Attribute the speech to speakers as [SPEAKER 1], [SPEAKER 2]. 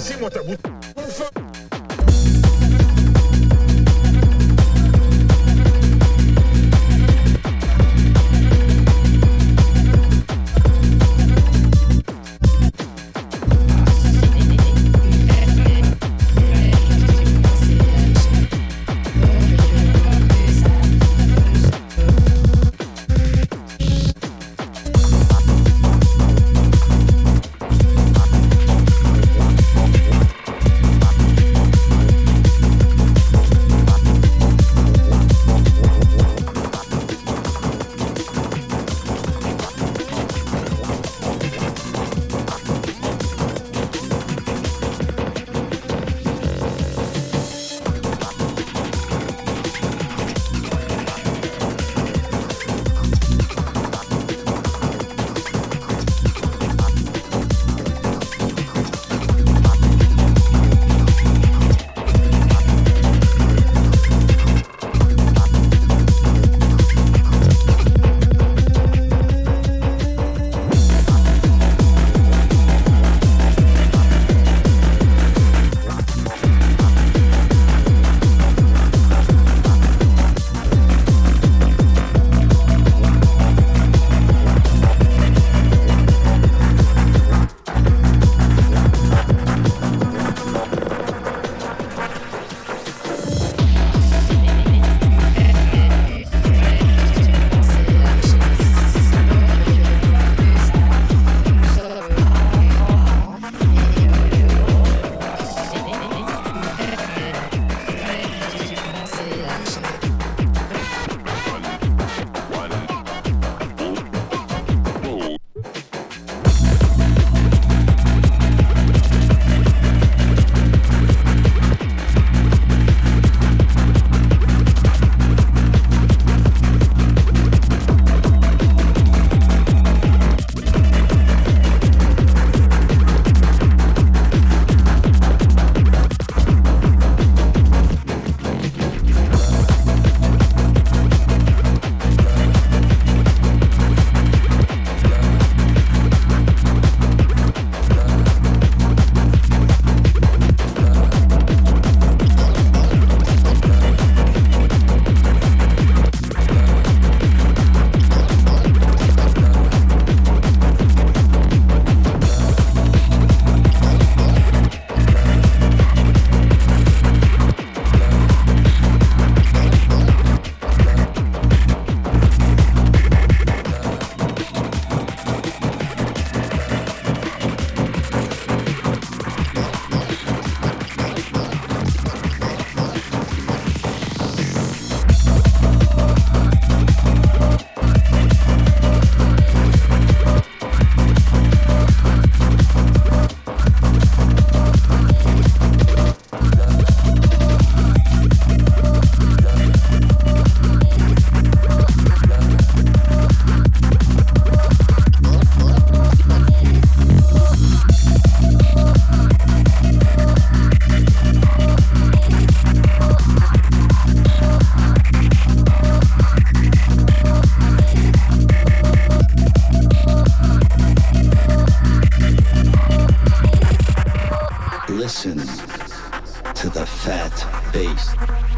[SPEAKER 1] cima outra.
[SPEAKER 2] listen to the fat bass.